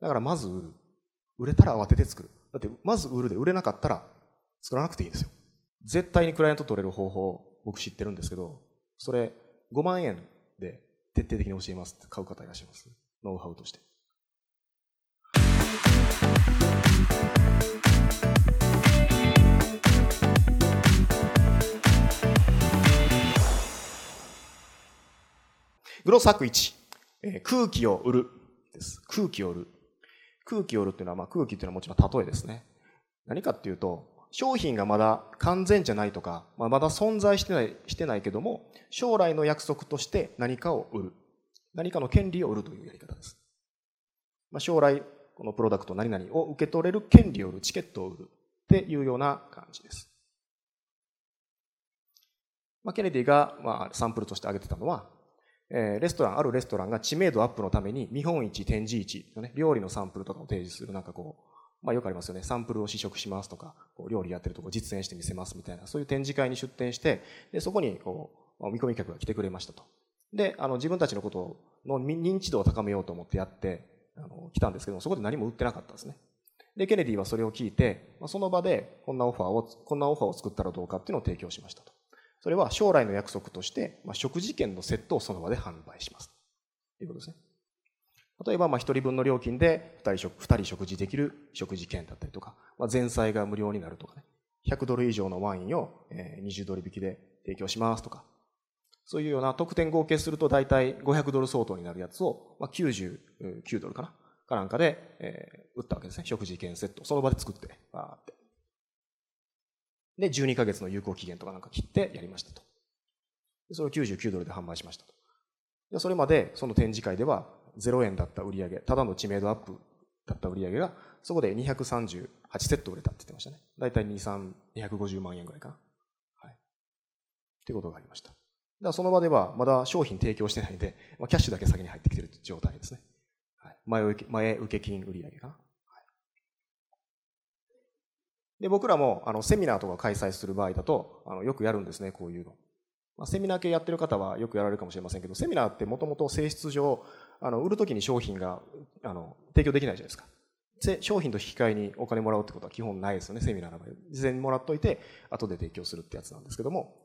だからまず売る。売れたら慌てて作る。だって、まず売るで売れなかったら作らなくていいんですよ。絶対にクライアント取れる方法、僕知ってるんですけど、それ5万円で徹底的に教えますって買う方いらっしゃいます？ノウハウとして。グロスハック1、えー、空気を売るです。空気を売る。空気を売るっていうのは、まあ、空気っていうのはもちろん例えですね。何かっていうと、商品がまだ完全じゃないとか、まあ、まだ存在してない、してないけども、将来の約束として何かを売る。何かの権利を売るというやり方です。まあ、将来、このプロダクト何々を受け取れる権利を売る、チケットを売るっていうような感じです。まあ、ケネディが、まあ、サンプルとして挙げてたのは、え、レストラン、あるレストランが知名度アップのために見本市、展示市のね、料理のサンプルとかを提示する、なんかこう、まあよくありますよね。サンプルを試食しますとか、こう料理やってるとこ実演してみせますみたいな、そういう展示会に出展して、で、そこにこう、見込み客が来てくれましたと。で、あの、自分たちのことの認知度を高めようと思ってやって、あの、来たんですけども、そこで何も売ってなかったんですね。で、ケネディはそれを聞いて、その場でこんなオファーを、こんなオファーを作ったらどうかっていうのを提供しましたと。それは将来の約束として、まあ、食事券のセットをその場で販売します。ということですね。例えば、まあ、一人分の料金で二人食、二人食事できる食事券だったりとか、まあ、前菜が無料になるとかね。100ドル以上のワインを20ドル引きで提供しますとか。そういうような得点合計すると大体500ドル相当になるやつを、まあ、99ドルかなかなんかで、えー、売ったわけですね。食事券セット。その場で作って、バーって。で、12ヶ月の有効期限とかなんか切ってやりましたと。でそれを99ドルで販売しましたと。でそれまでその展示会では0円だった売り上げ、ただの知名度アップだった売り上げが、そこで238セット売れたって言ってましたね。だいたい2、3、250万円ぐらいかな。はい。っていうことがありました。だからその場ではまだ商品提供してないんで、まあ、キャッシュだけ先に入ってきてる状態ですね。はい、前受け前受け金売り上げかな。で、僕らも、あの、セミナーとか開催する場合だと、あの、よくやるんですね、こういうの。まあ、セミナー系やってる方はよくやられるかもしれませんけど、セミナーってもともと性質上、あの、売るときに商品が、あの、提供できないじゃないですか。商品と引き換えにお金もらうってことは基本ないですよね、セミナーの場合。事前にもらっといて、後で提供するってやつなんですけども、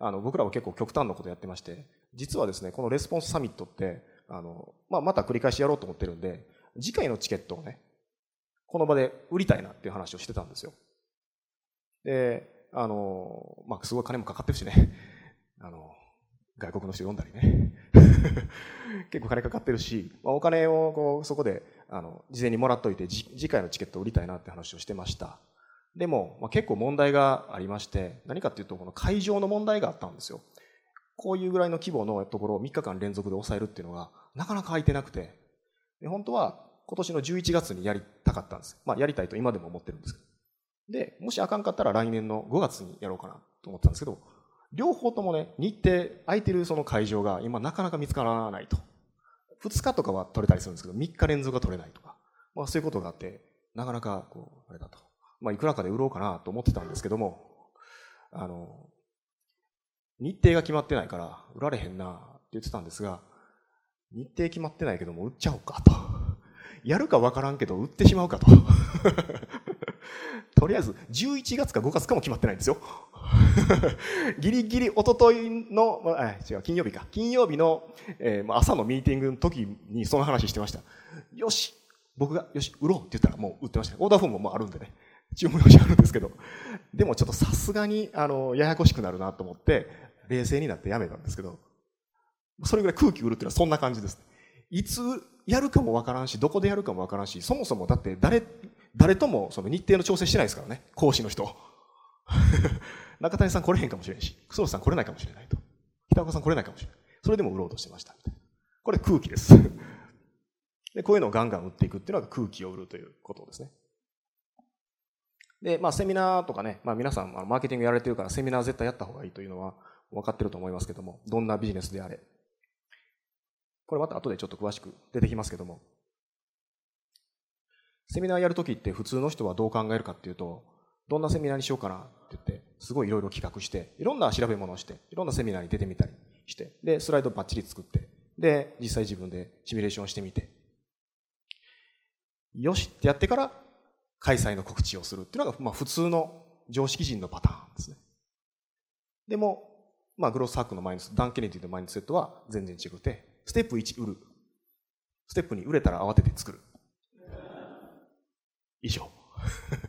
あの、僕らは結構極端なことやってまして、実はですね、このレスポンスサミットって、あの、まあ、また繰り返しやろうと思ってるんで、次回のチケットをね、この場で売りたいなっていう話をしてたんですよ。で、あの、まあ、すごい金もかかってるしね。あの、外国の人読んだりね。結構金かかってるし、まあ、お金をこうそこであの事前にもらっといて次回のチケットを売りたいなって話をしてました。でも、まあ、結構問題がありまして、何かっていうと、この会場の問題があったんですよ。こういうぐらいの規模のところを3日間連続で抑えるっていうのが、なかなか空いてなくて、で本当は今年の11月にやりたかったんです。まあ、やりたいと今でも思ってるんですけど。で、もしあかんかったら来年の5月にやろうかなと思ったんですけど、両方ともね、日程、空いてるその会場が今なかなか見つからないと。2日とかは取れたりするんですけど、3日連続が取れないとか、まあそういうことがあって、なかなかこう、あれだと。まあいくらかで売ろうかなと思ってたんですけども、あの、日程が決まってないから売られへんなって言ってたんですが、日程決まってないけども売っちゃおうかと。やるかわからんけど売ってしまうかと。とりあえず11月か5月かも決まってないんですよ。ギリギリ一昨日の、まあ、違う、金曜日か。金曜日の、えー、朝のミーティングの時にその話してました。よし僕が、よし、売ろうって言ったらもう売ってました。オーダーフォームもあるんでね。注文用紙あるんですけど。でもちょっとさすがに、あの、ややこしくなるなと思って、冷静になってやめたんですけど、それぐらい空気売るっていうのはそんな感じです。いつやるかもわからんし、どこでやるかもわからんし、そもそもだって誰、誰ともその日程の調整してないですからね、講師の人。中谷さん来れへんかもしれんし、楠本さん来れないかもしれないと。北岡さん来れないかもしれない。それでも売ろうとしてました。これ空気です。で、こういうのをガンガン売っていくっていうのが空気を売るということですね。で、まあセミナーとかね、まあ皆さん、マーケティングやられてるからセミナー絶対やった方がいいというのは分かってると思いますけども、どんなビジネスであれ。これまた後でちょっと詳しく出てきますけども、セミナーやるときって普通の人はどう考えるかっていうと、どんなセミナーにしようかなって言って、すごいいろいろ企画して、いろんな調べ物をして、いろんなセミナーに出てみたりして、で、スライドバッチリ作って、で、実際自分でシミュレーションしてみて。よしってやってから開催の告知をするっていうのが、まあ普通の常識人のパターンですね。でも、まあグロスハックのマインドダン・ケネディのマインドセットは全然違くて、ステップ1売る。ステップ2売れたら慌てて作る。以上。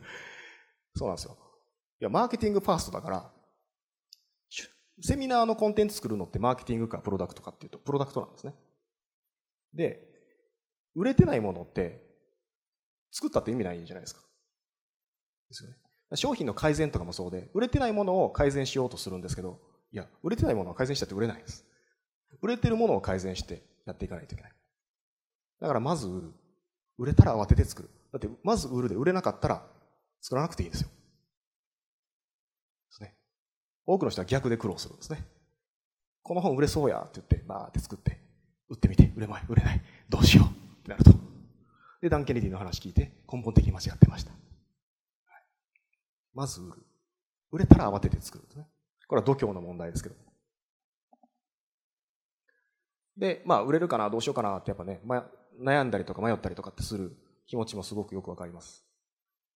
そうなんですよ。いや、マーケティングファーストだから、セミナーのコンテンツ作るのってマーケティングかプロダクトかっていうと、プロダクトなんですね。で、売れてないものって作ったって意味ないじゃないですか。ですよね。商品の改善とかもそうで、売れてないものを改善しようとするんですけど、いや、売れてないものは改善したって売れないです。売れてるものを改善してやっていかないといけない。だからまず売る。売れたら慌てて作る。だって、まず売るで売れなかったら作らなくていいですよ。ですね。多くの人は逆で苦労するんですね。この本売れそうやって言って、バーって作って、売ってみて、売れまい、売れない、どうしようってなると。で、ダン・ケネディの話聞いて、根本的に間違ってました。まず売る。売れたら慌てて作る。これは度胸の問題ですけど。で、まあ、売れるかな、どうしようかなってやっぱね、ま、悩んだりとか迷ったりとかってする気持ちもすごくよくわかります。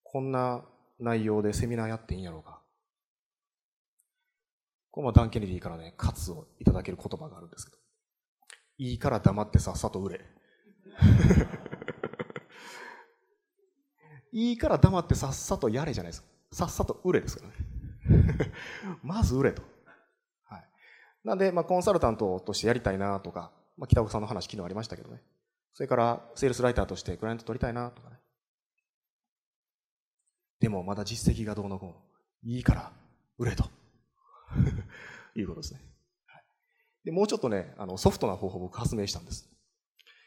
こんな内容でセミナーやっていいんやろうか。このダン・ケネディからね、喝をいただける言葉があるんですけど。いいから黙ってさっさと売れ。いいから黙ってさっさとやれじゃないですか。さっさと売れですからね。まず売れと。なんで、まあ、コンサルタントとしてやりたいなとか、まあ、北岡さんの話昨日ありましたけどね。それから、セールスライターとしてクライアント取りたいなとかね。でも、まだ実績がどうのこうのいいから、売れと。いうことですね。で、もうちょっとね、あの、ソフトな方法を僕発明したんです。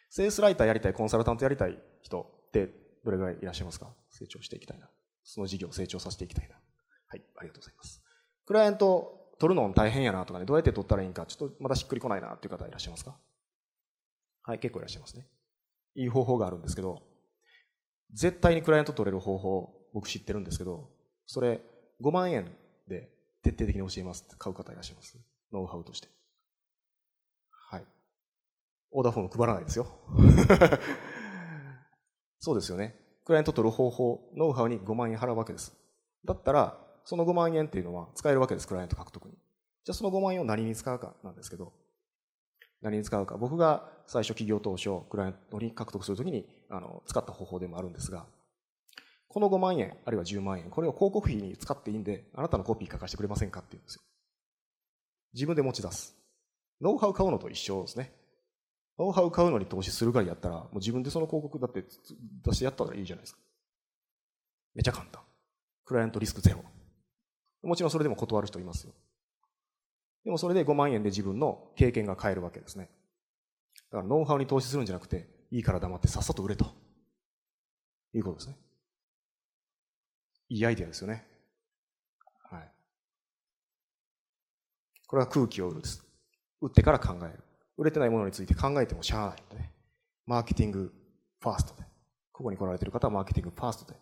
セールスライターやりたい、コンサルタントやりたい人ってどれぐらいいらっしゃいますか？成長していきたいな。その事業を成長させていきたいな。はい、ありがとうございます。クライアント取るの大変やなとかね、どうやって取ったらいいんか、ちょっとまだしっくりこないなっていう方いらっしゃいますか？はい、結構いらっしゃいますね。いい方法があるんですけど、絶対にクライアント取れる方法、僕知ってるんですけど、それ5万円で徹底的に教えますって買う方いらっしゃいます？ノウハウとして。はい。オーダーフォーム配らないですよ。そうですよね。クライアント取る方法、ノウハウに5万円払うわけです。だったら、その5万円っていうのは使えるわけです、クライアント獲得に。じゃあその5万円を何に使うかなんですけど、何に使うか。僕が最初企業当初、クライアントに獲得するときにあの使った方法でもあるんですが、この5万円、あるいは10万円、これを広告費に使っていいんで、あなたのコピー書かせてくれませんかって言うんですよ。自分で持ち出す。ノウハウ買うのと一緒ですね。ノウハウ買うのに投資するぐらいやったら、もう自分でその広告だって出してやったらいいじゃないですか。めちゃ簡単。クライアントリスクゼロ。もちろんそれでも断る人いますよ。でもそれで5万円で自分の経験が買えるわけですね。だからノウハウに投資するんじゃなくて、いいから黙ってさっさと売れと。いうことですね。いいアイデアですよね。はい。これは空気を売るです。売ってから考える。売れてないものについて考えてもしゃあないんでね。マーケティングファーストで。ここに来られてる方はマーケティングファーストで